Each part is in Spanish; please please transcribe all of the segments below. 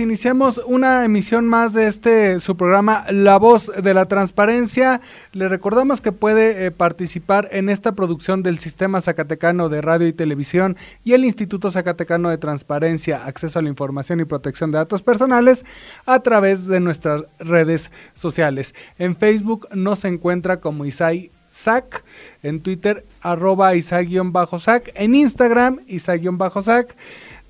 Iniciamos una emisión más de este su programa La Voz de la Transparencia. Le recordamos que puede eh, participar en esta producción del Sistema Zacatecano de Radio y Televisión y el Instituto Zacatecano de Transparencia, Acceso a la Información y Protección de Datos Personales a través de nuestras redes sociales. En Facebook nos encuentra como Isai Sac, en Twitter arroba Isai-Sac, en Instagram Isai-Sac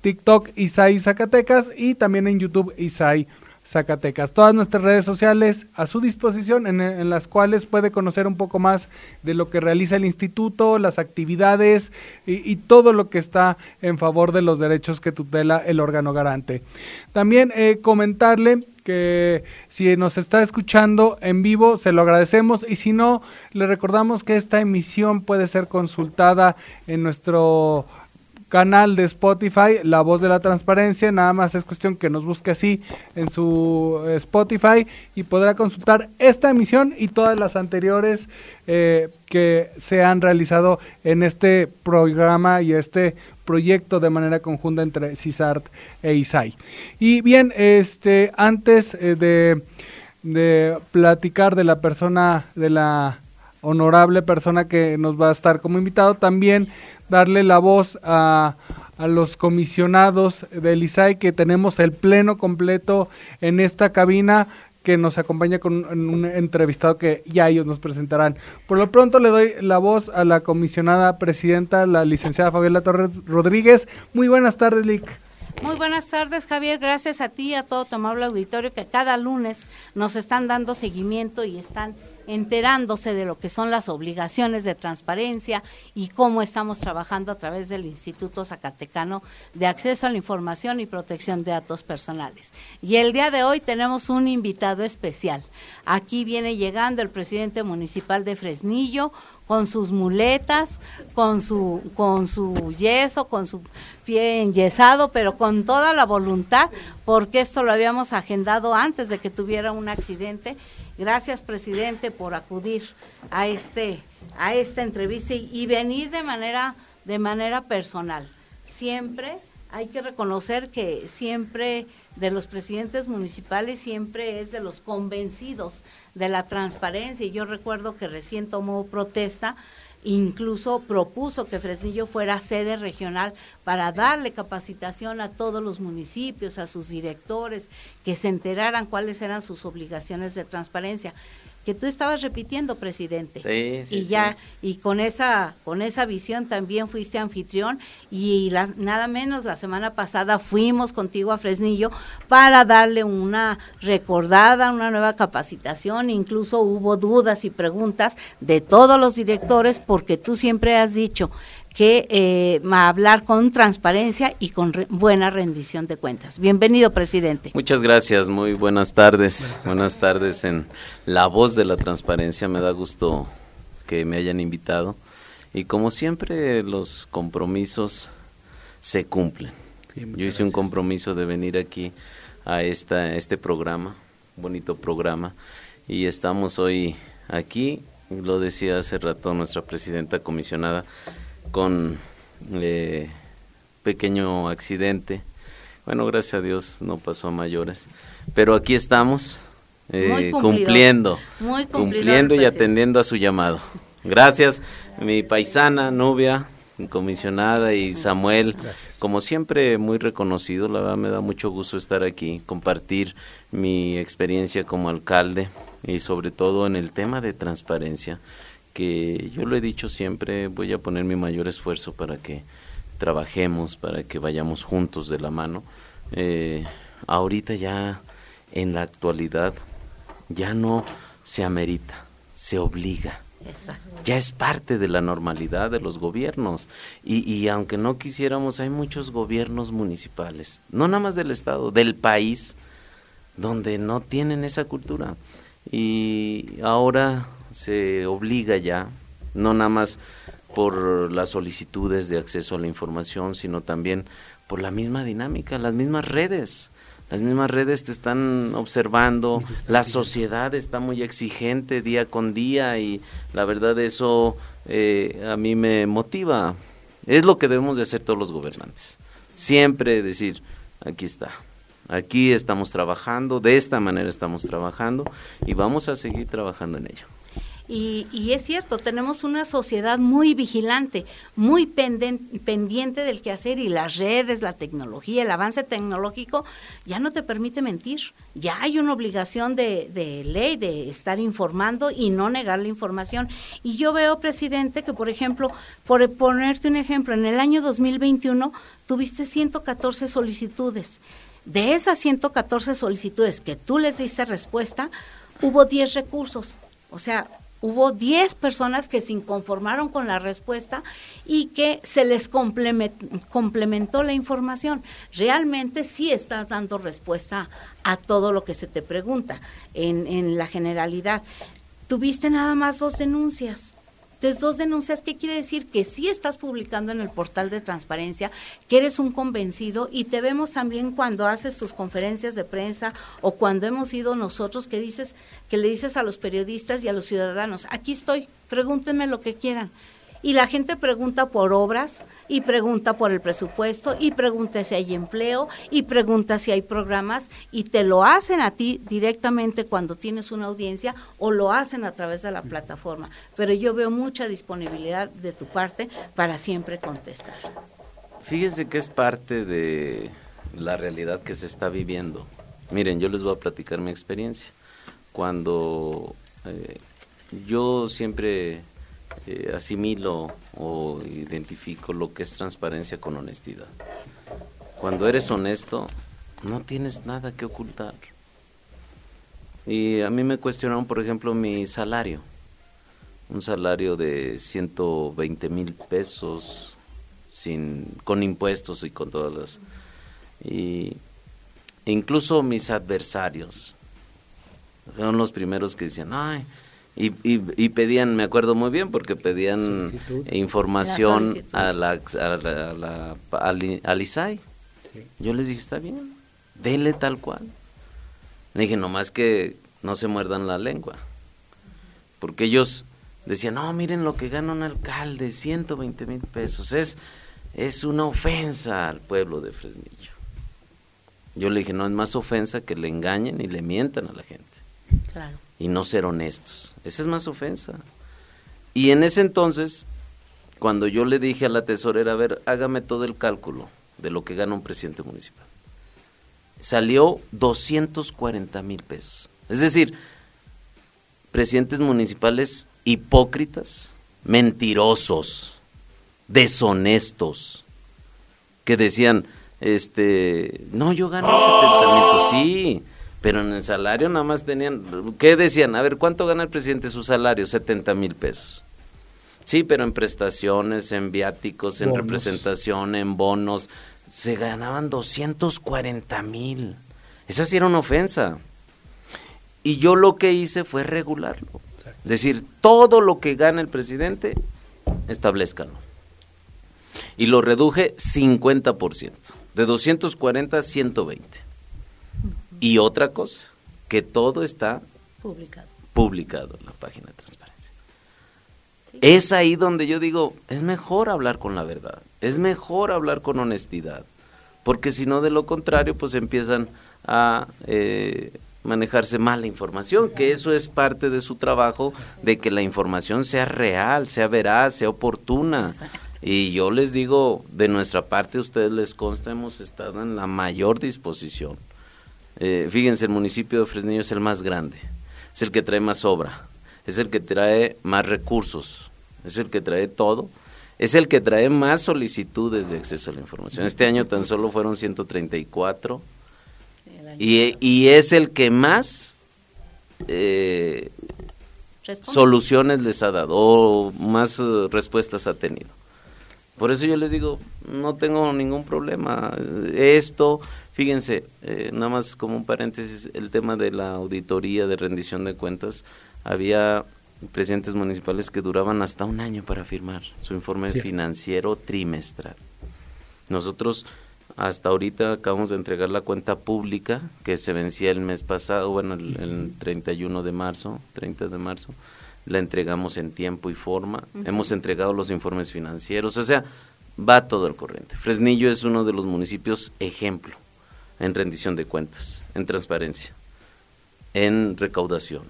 TikTok Isai Zacatecas y también en YouTube Isai Zacatecas. Todas nuestras redes sociales a su disposición en, las cuales puede conocer un poco más de lo que realiza el instituto, las actividades y, todo lo que está en favor de los derechos que tutela el órgano garante. También eh, comentarle que si nos está escuchando en vivo, se lo agradecemos y si no, le recordamos que esta emisión puede ser consultada en nuestro canal de Spotify, La Voz de la Transparencia. Nada más es cuestión que nos busque así en su eh, Spotify y podrá consultar esta emisión y todas las anteriores eh, que se han realizado en este programa y este proyecto de manera conjunta entre CISART e ISAI. Y bien, este, antes eh, de, de platicar de la persona, de la honorable persona que nos va a estar como invitado, también darle la voz a, a los comisionados del ISAI que tenemos el pleno completo en esta cabina que nos acompaña con un, entrevistado que ya ellos nos presentarán. Por lo pronto le doy la voz a la comisionada presidenta, la licenciada Fabiola Torres Rodríguez. Muy buenas tardes, Lic. Muy buenas tardes, Javier. Gracias a ti y a todo tu amable auditorio que cada lunes nos están dando seguimiento y están enterándose de lo que son las obligaciones de transparencia y cómo estamos trabajando a través del Instituto Zacatecano de Acceso a la Información y Protección de Datos Personales. Y el día de hoy tenemos un invitado especial. Aquí viene llegando el presidente municipal de Fresnillo con sus muletas, con su, con su yeso, con su pie enyesado, pero con toda la voluntad, porque esto lo habíamos agendado antes de que tuviera un accidente Gracias, presidente, por acudir a este a esta entrevista y, venir de manera de manera personal. Siempre hay que reconocer que siempre de los presidentes municipales siempre es de los convencidos de la transparencia. Y yo recuerdo que recién tomó protesta incluso propuso que Fresnillo fuera sede regional para darle capacitación a todos los municipios, a sus directores, que se enteraran cuáles eran sus obligaciones de transparencia que tú estabas repitiendo, presidente. Sí, sí, y ya, y con esa, con esa visión también fuiste anfitrión y nada menos la semana pasada fuimos contigo a Fresnillo para darle una recordada, una nueva capacitación, incluso hubo dudas y preguntas de todos los directores porque tú siempre has dicho que eh, hablar con transparencia y con buena rendición de cuentas. Bienvenido, presidente. Muchas gracias, muy buenas tardes. Buenas tardes, en La Voz de la Transparencia. Me da gusto que me hayan invitado. Y como siempre, los compromisos se cumplen. Yo hice un compromiso de venir aquí a esta, este programa bonito programa y estamos hoy aquí, lo decía hace rato nuestra presidenta comisionada, con eh, pequeño accidente. Bueno, gracias a Dios no pasó a mayores, pero aquí estamos eh, cumpliendo, cumpliendo y atendiendo a su llamado. Gracias, mi paisana, Nubia, comisionada y Samuel, como siempre muy reconocido, la verdad me da mucho gusto estar aquí, compartir mi experiencia como alcalde y sobre todo en el tema de transparencia, que yo lo he dicho siempre, voy a poner mi mayor esfuerzo para que trabajemos, para que vayamos juntos de la mano. Eh, ahorita ya en la actualidad ya no se amerita, se obliga ya es parte de la normalidad de los gobiernos. Y, y aunque no quisiéramos, hay muchos gobiernos municipales, no nada más del Estado, del país, donde no tienen esa cultura. Y ahora se obliga ya, no nada más por las solicitudes de acceso a la información, sino también por la misma dinámica, las mismas redes las mismas redes te están observando, la sociedad está muy exigente día con día y la verdad eso eh, a mí me motiva. Es lo que debemos de hacer todos los gobernantes. Siempre decir, aquí está, aquí estamos trabajando, de esta manera estamos trabajando y vamos a seguir trabajando en ello. Y, es cierto, tenemos una sociedad muy vigilante, muy pendiente del quehacer y las redes, la tecnología, el avance tecnológico ya no te permite mentir. Ya hay una obligación de, de ley de estar informando y no negar la información. Y yo veo, presidente, que por ejemplo, por ponerte un ejemplo, en el año 2021 tuviste 114 solicitudes. De esas 114 solicitudes que tú les diste respuesta, hubo 10 recursos. O sea, hubo 10 personas que se inconformaron con la respuesta y que se les complementó la información. Realmente sí estás dando respuesta a todo lo que se te pregunta en, en la generalidad. Tuviste nada más dos denuncias. Entonces, dos denuncias, ¿qué quiere decir? Que sí estás publicando en el portal de transparencia, que eres un convencido y te vemos también cuando haces tus conferencias de prensa o cuando hemos ido nosotros que dices, que le dices a los periodistas y a los ciudadanos, aquí estoy, pregúntenme lo que quieran. Y la gente pregunta por obras y pregunta por el presupuesto y pregunta si hay empleo y pregunta si hay programas y te lo hacen a ti directamente cuando tienes una audiencia o lo hacen a través de la plataforma. Pero yo veo mucha disponibilidad de tu parte para siempre contestar. Fíjense que es parte de la realidad que se está viviendo. Miren, yo les voy a platicar mi experiencia. Cuando eh, yo siempre eh, asimilo o identifico lo que es transparencia con honestidad. Cuando eres honesto, no tienes nada que ocultar. Y a mí me cuestionaron, por ejemplo, mi salario. Un salario de 120 mil pesos sin, con impuestos y con todas las... Y incluso mis adversarios fueron los primeros que decían, ay, y, y, pedían, me acuerdo muy bien, porque pedían información a la, a la, al, ISAI. Yo les dije, está bien, dele tal cual. Le dije, nomás que no se muerdan la lengua. Porque ellos decían, no, miren lo que gana un alcalde, 120 mil pesos. Es, es una ofensa al pueblo de Fresnillo. Yo le dije, no es más ofensa que le engañen y le mientan a la gente. Claro y no ser honestos. Esa es más ofensa. Y en ese entonces, cuando yo le dije a la tesorera, a ver, hágame todo el cálculo de lo que gana un presidente municipal, salió 240 mil pesos. Es decir, presidentes municipales hipócritas, mentirosos, deshonestos, que decían, este, no, yo gano 70 mil, pues sí, pero en el salario nada más tenían, ¿qué decían? A ver, ¿cuánto gana el presidente su salario? 70 mil pesos. Sí, pero en prestaciones, en viáticos, en representación, en bonos, se ganaban 240 mil. Esa sí era una ofensa. Y yo lo que hice fue regularlo. Es decir, todo lo que gana el presidente, establezcalo. Y lo reduje 50%, de 240 a 120. Y otra cosa, que todo está publicado. publicado en la página de transparencia. Es ahí donde yo digo, es mejor hablar con la verdad, es mejor hablar con honestidad, porque si no, de lo contrario, pues empiezan a eh, manejarse mal la información, que eso es parte de su trabajo, de que la información sea real, sea veraz, sea oportuna. Y yo les digo, de nuestra parte, a ustedes les consta, hemos estado en la mayor disposición. Eh, fíjense, el municipio de Fresnillo es el más grande, es el que trae más obra, es el que trae más recursos, es el que trae todo, es el que trae más solicitudes de acceso a la información. Este año tan solo fueron 134 y, y es el que más eh, soluciones les ha dado o más eh, respuestas ha tenido. Por eso yo les digo, no tengo ningún problema. Esto, fíjense, eh, nada más como un paréntesis, el tema de la auditoría de rendición de cuentas, había presidentes municipales que duraban hasta un año para firmar su informe financiero trimestral. Nosotros hasta ahorita acabamos de entregar la cuenta pública que se vencía el mes pasado, bueno, el, el 31 de marzo, 30 de marzo la entregamos en tiempo y forma, hemos entregado los informes financieros, o sea, va todo el corriente. Fresnillo es uno de los municipios ejemplo en rendición de cuentas, en transparencia, en recaudación,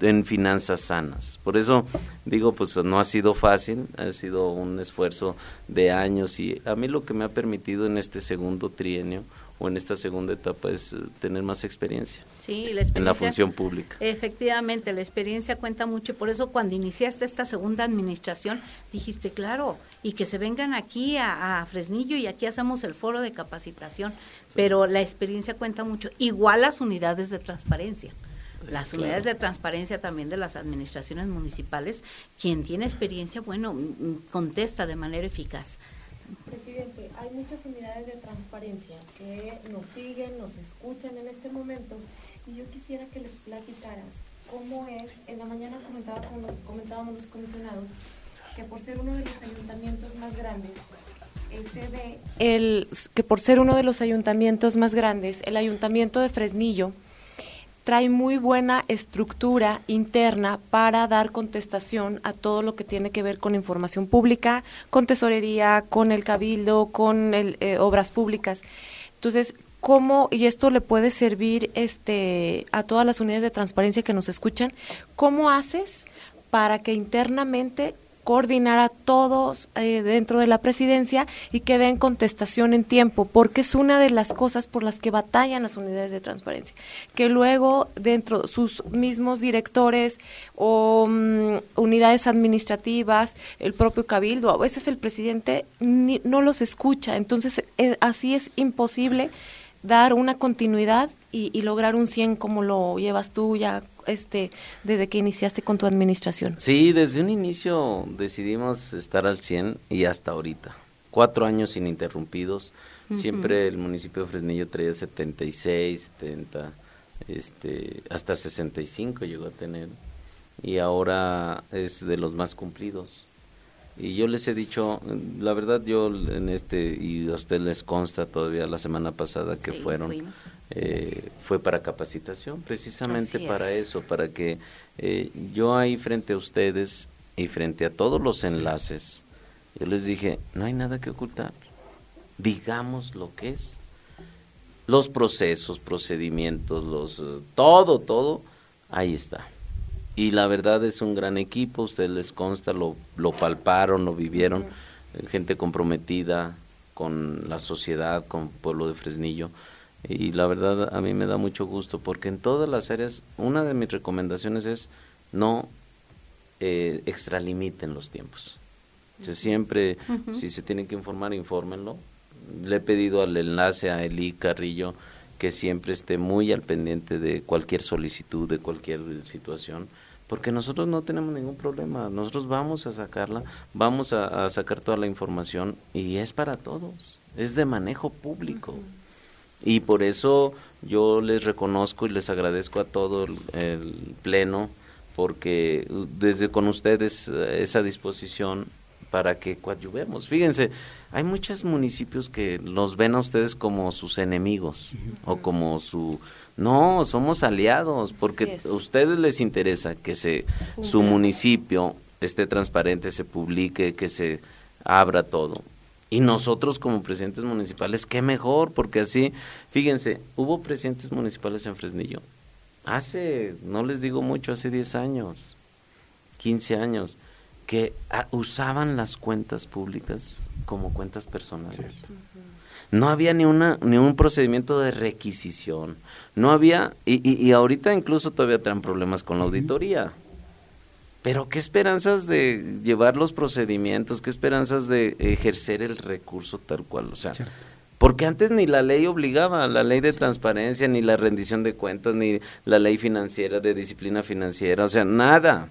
en finanzas sanas. Por eso digo, pues no ha sido fácil, ha sido un esfuerzo de años y a mí lo que me ha permitido en este segundo trienio o en esta segunda etapa es eh, tener más experiencia, sí, la en la función pública. Efectivamente, la experiencia cuenta mucho y por eso cuando iniciaste esta segunda administración dijiste, claro, y que se vengan aquí a, Fresnillo y aquí hacemos el foro de capacitación, pero la experiencia cuenta mucho, igual las unidades de transparencia. Las unidades de transparencia también de las administraciones municipales, quien tiene experiencia, bueno, contesta de manera eficaz. Presidente, hay muchas unidades de transparencia que nos siguen, nos escuchan en este momento y yo quisiera que les platicaras cómo es, en la mañana comentaba con comentábamos los comisionados, que por ser uno de los ayuntamientos más grandes, el, que por ser uno de los ayuntamientos más grandes, el ayuntamiento de Fresnillo, trae muy buena estructura interna para dar contestación a todo lo que tiene que ver con información pública, con tesorería, con el cabildo, con el, eh, obras públicas. Entonces, ¿cómo, y esto le puede servir este, a todas las unidades de transparencia que nos escuchan, cómo haces para que internamente coordinar a todos eh, dentro de la presidencia y que den contestación en tiempo, porque es una de las cosas por las que batallan las unidades de transparencia, que luego dentro sus mismos directores o mm, unidades administrativas, el propio cabildo, a veces el presidente no los escucha, entonces eh, así es imposible dar una continuidad y, y, lograr un 100 como lo llevas tú ya este desde que iniciaste con tu administración? Sí, desde un inicio decidimos estar al 100 y hasta ahorita. Cuatro años ininterrumpidos. Siempre el municipio de Fresnillo traía 76, 70, este, hasta 65 llegó a tener. Y ahora es de los más cumplidos. Y yo les he dicho, la verdad yo en este, y a usted les consta todavía la semana pasada que fueron, eh, fue para capacitación, precisamente para eso, para que eh, yo ahí frente a ustedes y frente a todos los enlaces, yo les dije, no hay nada que ocultar, digamos lo que es. Los procesos, procedimientos, los eh, todo, todo, ahí está y la verdad es un gran equipo, ustedes les consta, lo, lo palparon, lo vivieron, gente comprometida con la sociedad, con el pueblo de Fresnillo. Y la verdad a mí me da mucho gusto porque en todas las áreas, una de mis recomendaciones es no eh, extralimiten los tiempos. siempre, si se tienen que informar, infórmenlo. Le he pedido al enlace a Eli Carrillo que siempre esté muy al pendiente de cualquier solicitud, de cualquier situación, porque nosotros no tenemos ningún problema, nosotros vamos a sacarla, vamos a, sacar toda la información y es para todos, es de manejo público. Y por eso yo les reconozco y les agradezco a todo el, pleno, porque desde con ustedes eh, esa disposición para que coadyuvemos. Fíjense, hay muchos municipios que los ven a ustedes como sus enemigos o como su No, somos aliados, porque a ustedes les interesa que se, su municipio esté transparente, se publique, que se abra todo. Y nosotros como presidentes municipales, qué mejor, porque así, fíjense, hubo presidentes municipales en Fresnillo. Hace, no les digo mucho, hace 10 años, 15 años, que ah, usaban las cuentas públicas como cuentas personales. No había ni, una, ni un procedimiento de requisición. No había, y, y, ahorita incluso todavía traen problemas con la auditoría. Pero qué esperanzas de llevar los procedimientos, qué esperanzas de ejercer el recurso tal cual. O sea, porque antes ni la ley obligaba, la ley de transparencia, ni la rendición de cuentas, ni la ley financiera de disciplina financiera, o sea, nada.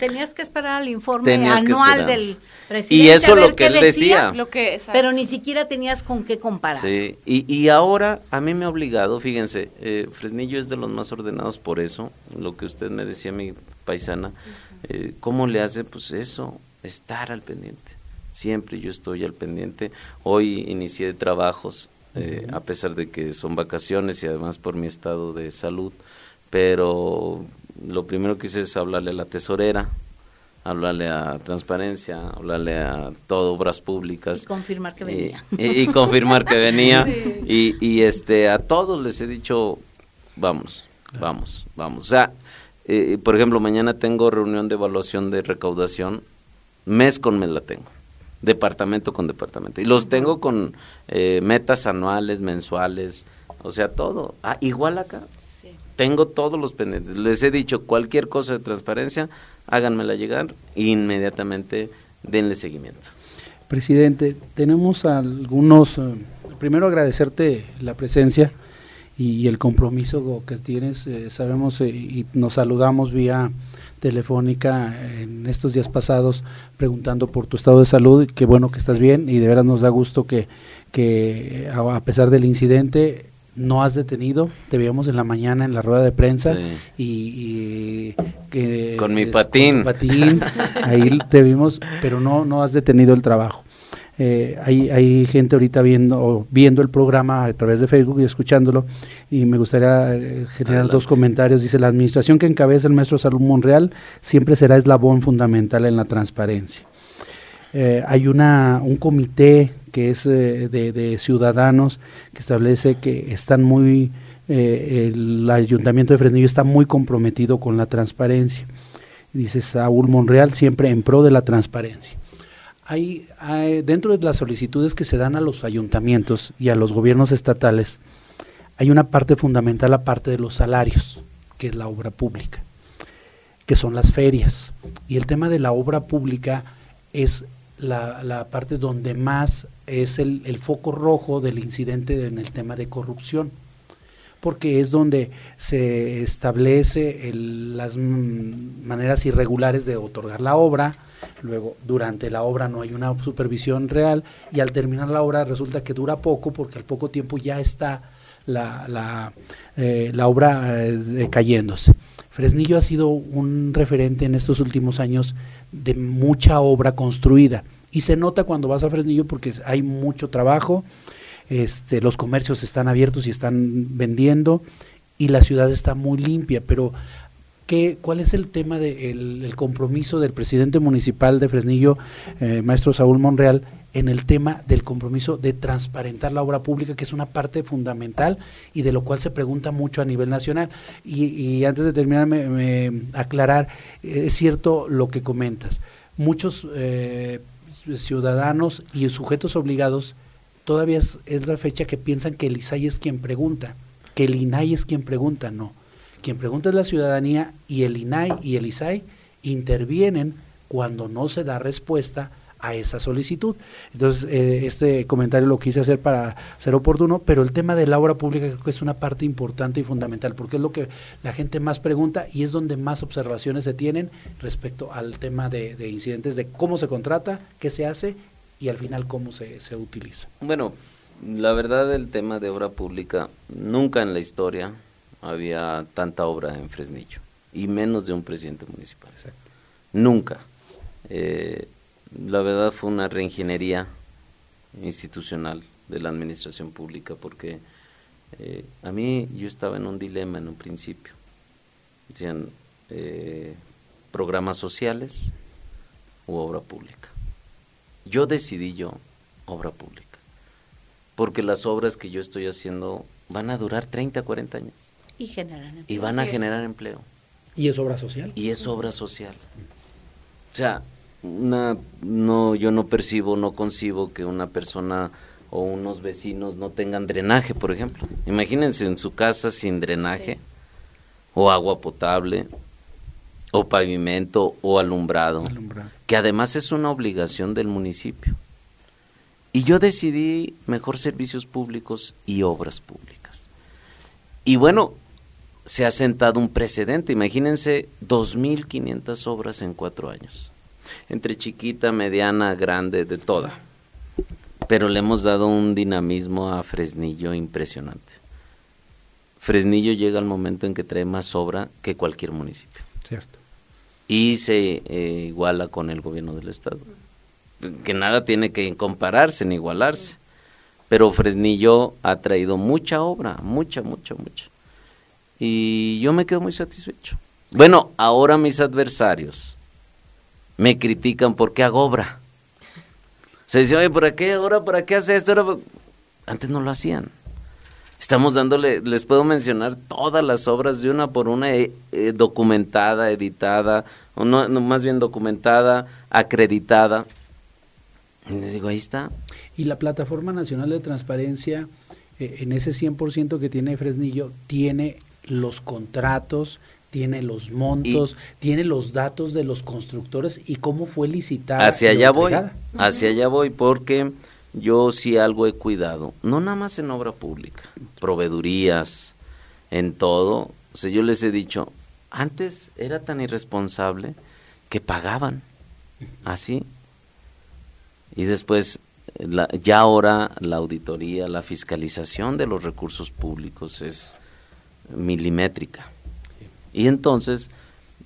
Tenías que esperar el informe anual del presidente. Y eso lo que él decía. Lo que, pero ni siquiera tenías con qué comparar. Sí, y, y ahora a mí me ha obligado, fíjense, eh, Fresnillo es de los más ordenados por eso, lo que usted me decía, mi paisana, eh, ¿cómo le hace? Pues eso, estar al pendiente. Siempre yo estoy al pendiente. Hoy inicié trabajos, eh, a pesar de que son vacaciones y además por mi estado de salud, pero lo primero que hice es hablarle a la tesorera, hablarle a transparencia, hablarle a todo obras públicas. Y confirmar que venía. Y, confirmar que venía. Y, y, este a todos les he dicho, vamos, vamos, vamos. O sea, eh, por ejemplo, mañana tengo reunión de evaluación de recaudación, mes con mes la tengo, departamento con departamento. Y los tengo con eh, metas anuales, mensuales, o sea, todo. Ah, igual acá. Tengo todos los pendientes. Les he dicho cualquier cosa de transparencia, háganmela llegar e inmediatamente denle seguimiento. Presidente, tenemos algunos, eh, primero agradecerte la presencia y, el compromiso que tienes. Eh, sabemos eh, y nos saludamos vía telefónica en estos días pasados preguntando por tu estado de salud, que bueno que estás bien y de veras nos da gusto que, que a pesar del incidente no has detenido, te veíamos en la mañana en la rueda de prensa y, que con mi patín, patín ahí te vimos, pero no no has detenido el trabajo. Eh, hay, hay gente ahorita viendo viendo el programa a través de Facebook y escuchándolo y me gustaría eh, generar dos comentarios. Dice, la administración que encabeza el maestro Salud Monreal siempre será eslabón fundamental en la transparencia. Eh, hay una, un comité que es de, de, ciudadanos que establece que están muy, el ayuntamiento de Fresnillo está muy comprometido con la transparencia. Dice Saúl Monreal, siempre en pro de la transparencia hay, dentro de las solicitudes que se dan a los ayuntamientos y a los gobiernos estatales, hay una parte fundamental, la parte de los salarios, que es la obra pública, que son las ferias. Y el tema de la obra pública es la, parte donde más es el, foco rojo del incidente en el tema de corrupción porque es donde se establece las maneras irregulares de otorgar la obra, luego durante la obra no hay una supervisión real y al terminar la obra resulta que dura poco porque al poco tiempo ya está la, la, eh, la obra eh, cayéndose. Fresnillo ha sido un referente en estos últimos años de mucha obra construida. Y se nota cuando vas a Fresnillo porque hay mucho trabajo, este, los comercios están abiertos y están vendiendo y la ciudad está muy limpia, pero ¿Cuál es el tema del de compromiso del presidente municipal de Fresnillo, eh, maestro Saúl Monreal, en el tema del compromiso de transparentar la obra pública, que es una parte fundamental y de lo cual se pregunta mucho a nivel nacional. Y, antes de terminar, me, aclarar, eh, es cierto lo que comentas. Muchos eh, ciudadanos y sujetos obligados todavía es, es, la fecha que piensan que el ISAI es quien pregunta, que el INAI es quien pregunta, no. Quien pregunta es la ciudadanía y el INAI y el ISAI intervienen cuando no se da respuesta a esa solicitud. Entonces, eh, este comentario lo quise hacer para ser oportuno, pero el tema de la obra pública creo que es una parte importante y fundamental, porque es lo que la gente más pregunta y es donde más observaciones se tienen respecto al tema de, incidentes, de cómo se contrata, qué se hace y al final cómo se, se utiliza. Bueno, la verdad el tema de obra pública, nunca en la historia había tanta obra en Fresnillo y menos de un presidente municipal. Nunca. Eh, la verdad fue una reingeniería institucional de la administración pública porque Eh, a mí yo estaba en un dilema en un principio. Decían, eh, programas sociales u obra pública. Yo decidí yo obra pública, porque las obras que yo estoy haciendo van a durar 30, 40 años. Y generan empleo. Y van a generar empleo. ¿Y es obra social? Y es obra social. O sea, una, no, yo no percibo, no concibo que una persona o unos vecinos no tengan drenaje, por ejemplo. Imagínense en su casa sin drenaje, o agua potable, o pavimento, o alumbrado, Alumbrado. que además es una obligación del municipio. Y yo decidí mejor servicios públicos y obras públicas. Y bueno, se ha sentado un precedente. Imagínense 2.500 obras en cuatro años. Entre chiquita, mediana, grande, de toda. Pero le hemos dado un dinamismo a Fresnillo impresionante. Fresnillo llega al momento en que trae más obra que cualquier municipio. Cierto. Y se eh, iguala con el gobierno del estado. Que nada tiene que compararse ni igualarse. Pero Fresnillo ha traído mucha obra, mucha, mucha, mucha. Y yo me quedo muy satisfecho. Bueno, ahora mis adversarios me critican porque hago obra. Se dice, oye, ¿para qué ahora? ¿Para qué hace esto? Antes no lo hacían. Estamos dándole, les puedo mencionar todas las obras de una por una, eh, eh, documentada, editada, o no, no, más bien documentada, acreditada. Y les digo, ahí está. Y la Plataforma Nacional de Transparencia, eh, en ese 100% que tiene Fresnillo, tiene los contratos, tiene los montos, tiene los datos de los constructores y cómo fue licitada. Hacia allá voy, hacia allá voy porque yo sí algo he cuidado, no nada más en obra pública, proveedurías, en todo. O sea, yo les he dicho, antes era tan irresponsable que pagaban, así. Y después, la- ya ahora la auditoría, la fiscalización de los recursos públicos es milimétrica. Y entonces,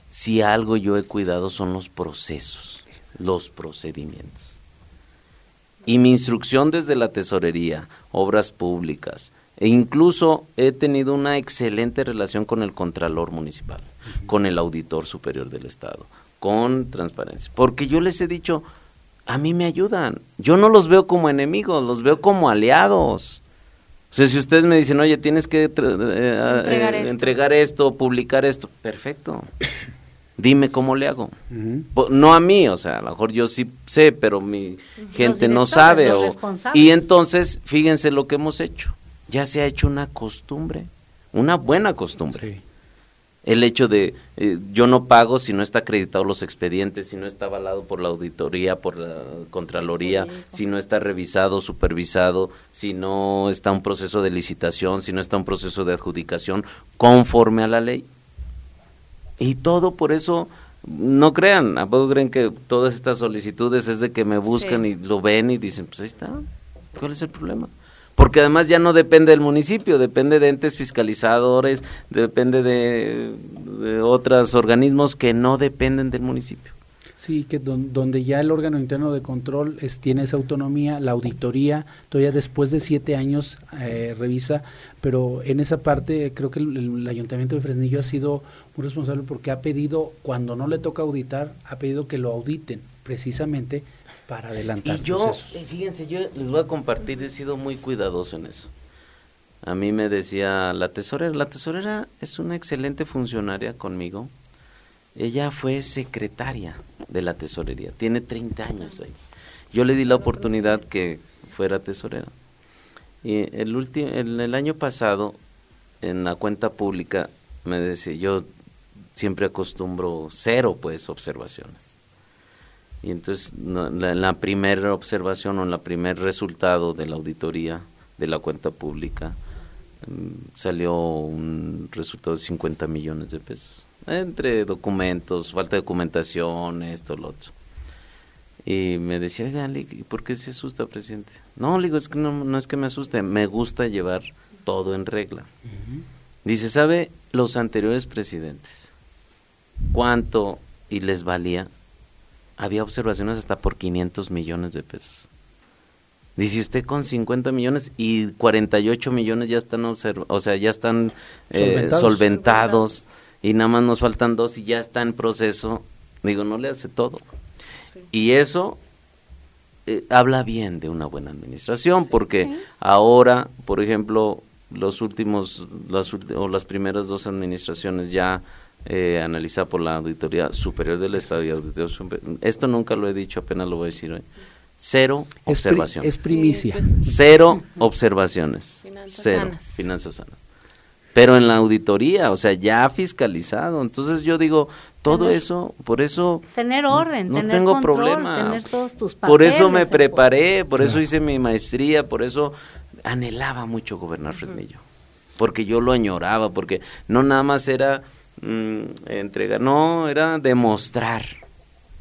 si algo yo he cuidado son los procesos, los procedimientos. Y mi instrucción desde la tesorería, obras públicas, e incluso he tenido una excelente relación con el Contralor Municipal, con el Auditor Superior del Estado, con transparencia. Porque yo les he dicho, a mí me ayudan. Yo no los veo como enemigos, los veo como aliados. O sea, si ustedes me dicen, oye, tienes que eh, Entregar eh, esto. entregar esto, publicar esto, perfecto. Dime cómo le hago. Po- No a mí, o sea, a lo mejor yo sí sé, pero mi gente no sabe. los o- y entonces, fíjense lo que hemos hecho. Ya se ha hecho una costumbre, una buena costumbre. Sí. El hecho de eh, yo no pago si no está acreditado los expedientes, si no está avalado por la auditoría, por la Contraloría, si no está revisado, supervisado, si no está un proceso de licitación, si no está un proceso de adjudicación conforme a la ley. Y todo por eso, no crean, ¿a poco creen que todas estas solicitudes es de que me buscan Sí. y lo ven y dicen, pues ahí está, ¿cuál es el problema? Porque además ya no depende del municipio, depende de entes fiscalizadores, depende de, de otros organismos que no dependen del municipio. Sí, que don- donde ya el órgano interno de control tiene esa autonomía, la auditoría todavía después de siete años eh, revisa, pero en esa parte creo que el ayuntamiento de Fresnillo ha sido muy responsable porque ha pedido, cuando no le toca auditar, ha pedido que lo auditen precisamente para adelantar Y yo, procesos. eh, fíjense, yo les voy a compartir, he sido muy cuidadoso en eso. A mí me decía la tesorera, la tesorera es una excelente funcionaria conmigo. Ella fue secretaria de la tesorería, tiene 30 años ahí. Yo le di la oportunidad que fuera tesorera. Y el, último, el, el año pasado, en la cuenta pública, me decía, yo siempre acostumbro cero, pues, observaciones. Y entonces la, la primera observación o en la primer resultado de la auditoría de la cuenta pública mm, salió un resultado de 50 millones de pesos. Entre documentos, falta de documentación, esto, lo otro. Y me decía, oiga, le- ¿y ¿por qué se asusta, presidente? No, le digo, es que no, no es que me asuste, me gusta llevar todo en regla. Dice, ¿sabe los anteriores presidentes cuánto y les valía? Había observaciones hasta por 500 millones de pesos. Dice usted con 50 millones y 48 millones ya están observ o sea, ya están eh, Solventados. solventados y nada más nos faltan dos y ya está en proceso. Digo, no le hace todo. Y eso eh, habla bien de una buena administración, porque ahora, por ejemplo, los últimos, las, o las primeras dos administraciones ya eh, analizadas por la Auditoría Superior del Estado y Auditoría Super- esto nunca lo he dicho, apenas lo voy a decir hoy, cero Es, observaciones. es primicia. Cero observaciones. Finanzas Cero. sanas. Finanzas sanas. Pero en la auditoría, o sea, ya fiscalizado. Entonces yo digo, todo eso, por eso Tener orden, no tener tengo control, problema. tener todos tus papeles. Por eso me preparé, por eso hice mi maestría, por eso anhelaba mucho gobernar Fresnillo. Porque yo lo añoraba, porque no nada más era mm, entregar, no, era demostrar.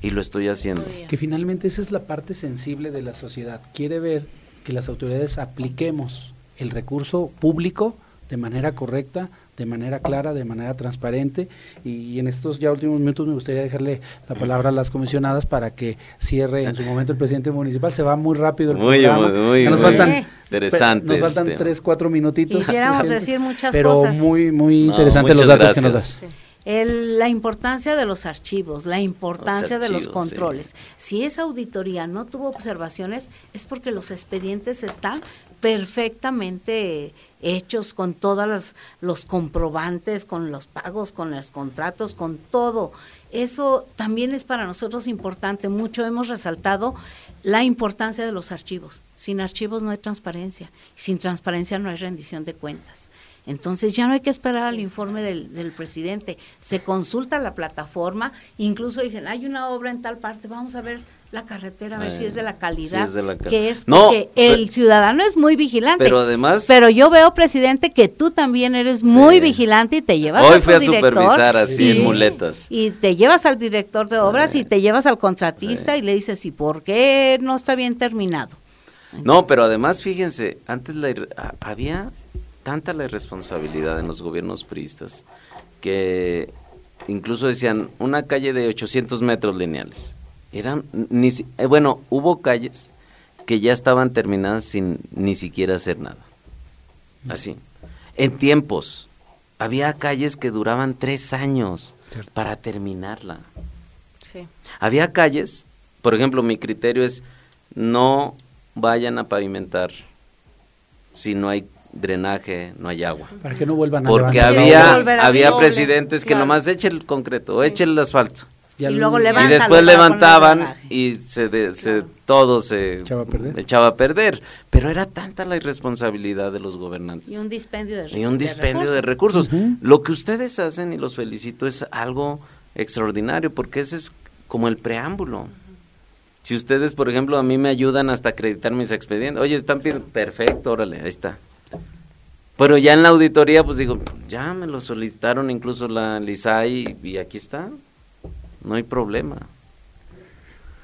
Y lo estoy haciendo. Que finalmente esa es la parte sensible de la sociedad. Quiere ver que las autoridades apliquemos el recurso público de manera correcta, de manera clara, de manera transparente. Y en estos ya últimos minutos me gustaría dejarle la palabra a las comisionadas para que cierre en su momento el presidente municipal. Se va muy rápido el Muy, programa. muy, muy, Ya nos muy faltan, interesante Nos faltan tres, cuatro minutitos. Quisiéramos decir muchas Pero cosas. muy, muy No, interesante los muchas datos que nos gracias. das. El- la importancia de los archivos, la importancia de los sí. controles. Si esa auditoría no tuvo observaciones, es porque los expedientes están perfectamente hechos con todos los, los comprobantes, con los pagos, con los contratos, con todo. Eso también es para nosotros importante. Mucho hemos resaltado la importancia de los archivos. Sin archivos no hay transparencia. Sin transparencia no hay rendición de cuentas. Entonces ya no hay que esperar al informe del, del presidente. Se consulta la plataforma, incluso dicen, hay una obra en tal parte, vamos a ver la carretera, a ver Eh, si es de la si calidad. es de la cal- que es No, porque el ciudadano es muy vigilante. Pero además- Pero yo veo, presidente, que tú también eres muy vigilante y te llevas Hoy a tu fui a director supervisar así en muletas. Y te llevas al director de obras y te llevas al contratista y le dices, ¿y por qué no está bien terminado? No, pero además, fíjense, antes la había tanta la irresponsabilidad en los gobiernos priistas que incluso decían una calle de 800 metros lineales. Eran, ni, eh, bueno, hubo calles que ya estaban terminadas sin ni siquiera hacer nada. Así. En tiempos, había calles que duraban tres años para terminarla. Sí. Había calles, por ejemplo, mi criterio es no vayan a pavimentar si no hay drenaje, no hay agua. Para que no vuelvan a Porque había, a había presidentes que Claro. nomás eche el concreto, o eche el asfalto. Y lo- luego Y después levantaban y se de- se- todo se Echaba a perder. echaba a perder. Pero era tanta la irresponsabilidad de los gobernantes. Y un dispendio de Y un dispendio de recursos. Lo que ustedes hacen, y los felicito, es algo extraordinario, porque ese es como el preámbulo. Si ustedes, por ejemplo, a mí me ayudan hasta acreditar mis expedientes, oye, están pidiendo, perfecto, órale, ahí está. Pero ya en la auditoría, pues digo, ya me lo solicitaron incluso la LISAI y aquí está. No hay problema.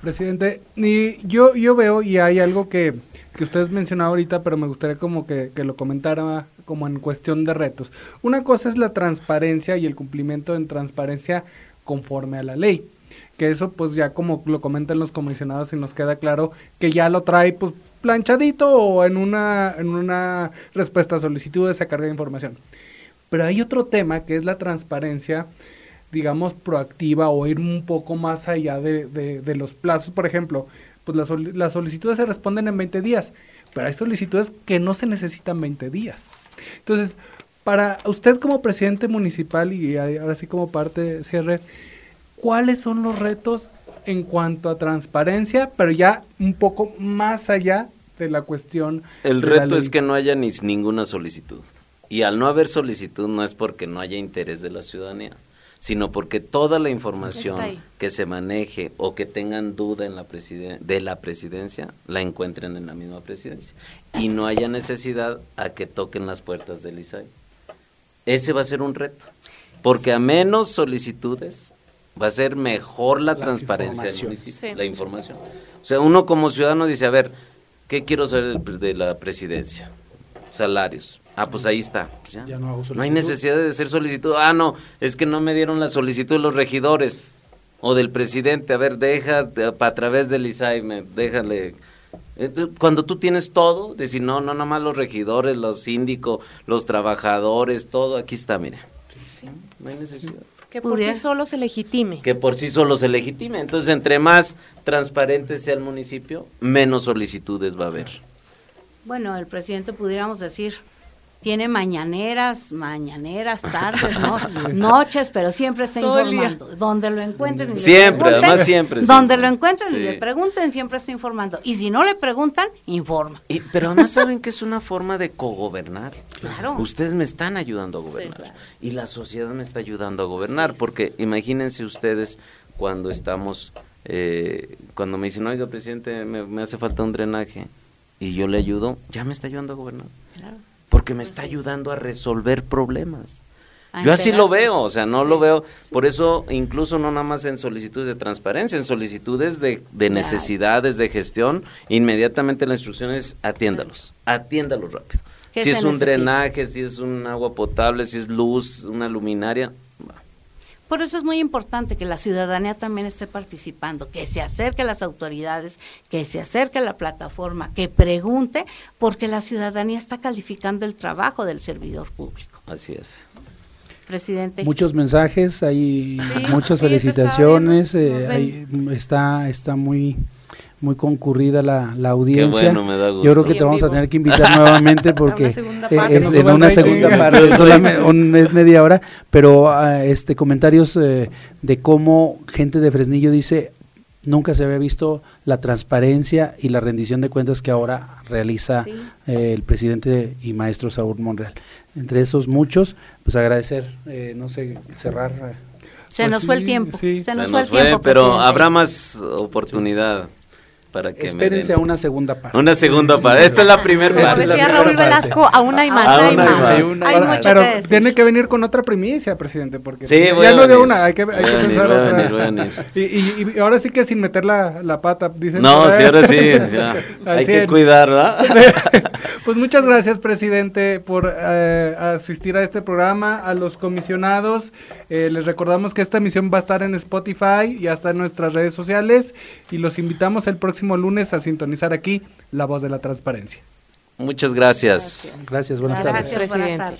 Presidente, y yo, yo veo y hay algo que, que usted mencionó ahorita, pero me gustaría como que, que lo comentara como en cuestión de retos. Una cosa es la transparencia y el cumplimiento en transparencia conforme a la ley. Que eso pues ya como lo comentan los comisionados y nos queda claro que ya lo trae pues planchadito o en una, en una respuesta a solicitudes, esa carga de información. Pero hay otro tema que es la transparencia, digamos, proactiva o ir un poco más allá de, de- de los plazos. Por ejemplo, pues las, las solicitudes se responden en 20 días, pero hay solicitudes que no se necesitan 20 días. Entonces, para usted como presidente municipal y ahora sí como parte cierre, ¿cuáles son los retos en cuanto a transparencia, pero ya un poco más allá de la cuestión? El reto es que no haya ni ninguna solicitud. Y al no haber solicitud no es porque no haya interés de la ciudadanía, sino porque toda la información que se maneje o que tengan duda en la presiden- de la presidencia la encuentren en la misma presidencia. Y no haya necesidad a que toquen las puertas del ISAI. Ese va a ser un reto. Porque a menos solicitudes va a ser mejor la, La transparencia del información. municipio, Sí. la información. O sea, uno como ciudadano dice, a ver, ¿qué quiero saber de, de la presidencia? Salarios. Ah, pues ahí está. Pues ya. Ya no hago No hay necesidad de hacer solicitud. Ah, no, es que no me dieron la solicitud de los regidores o del presidente. A ver, deja de- a través del ISAI, me, déjale Eh, eh, Cuando tú tienes todo, decir, no, no, nada más los regidores, los síndicos, los trabajadores, todo, aquí está, mire. No hay necesidad. Que por Pudiera- sí solo se legitime. Que por sí solo se legitime. Entonces, entre más transparente sea el municipio, menos solicitudes va a haber. Bueno, el presidente pudiéramos decir, tiene mañaneras, mañaneras, tardes, ¿no? noches, pero siempre está Todo informando. Donde lo encuentren y Siempre, además siempre, Donde siempre. lo encuentren y le pregunten, siempre está informando. Y si no le preguntan, informa. Y, pero además saben que es una forma de cogobernar. Claro. Ustedes me están ayudando a gobernar. claro. Y la sociedad me está ayudando a gobernar. Sí, porque imagínense ustedes cuando estamos, eh, cuando me dicen, oiga, presidente, me, me hace falta un drenaje. Y yo le ayudo, ya me está ayudando a gobernar. Claro. Porque me está ayudando a resolver problemas. A Yo así lo veo, o sea, no lo veo. Por eso, incluso no nada más en solicitudes de transparencia, en solicitudes de, de necesidades de gestión, inmediatamente la instrucción es atiéndalos, atiéndalos rápido. ¿Qué Si es un necesita? drenaje, si es un agua potable, si es luz, una luminaria. Por eso es muy importante que la ciudadanía también esté participando, que se acerque a las autoridades, que se acerque a la plataforma, que pregunte, porque la ciudadanía está calificando el trabajo del servidor público. Así es. Presidente. Muchos mensajes, hay Sí, muchas sí, felicitaciones, eh, hay- está está muy muy concurrida la, la audiencia. bueno, me da gusto. Yo creo que Sí, te vamos a tener que invitar nuevamente porque una segunda eh, parte. es en una segunda parte, solamente un, es media hora, pero ah, este comentarios eh, de cómo gente de Fresnillo dice nunca se había visto la transparencia y la rendición de cuentas que ahora realiza Sí. eh, el presidente y maestro Saúl Monreal. Entre esos muchos, pues agradecer, eh, no sé, cerrar. eh, se Pues nos fue el tiempo. sí. Se Se nos fue nos el fue, tiempo. pero presidente. habrá más oportunidad para que me Espérense den. a una segunda parte. Una segunda parte. Esta es la primera Como parte. La decía Raúl. Velasco, aún hay más. Aún hay hay más. más. Hay, Pero- mucho pero que decir. tiene que venir con otra primicia, presidente, porque Sí, voy ya a no de una, hay que, hay que a venir, pensar voy a otra. venir, voy a venir. Y, y- y ahora sí que sin meter la, la pata, dicen. No, sí, ahora sí. ya. Hay que cuidar, ¿verdad? Pues muchas gracias, presidente, por eh, asistir a este programa, a los comisionados. Eh, les recordamos que esta emisión va a estar en Spotify y hasta en nuestras redes sociales y los invitamos el próximo lunes a sintonizar aquí La Voz de la Transparencia. Muchas gracias. Gracias, buenas tardes. Gracias, buenas tardes.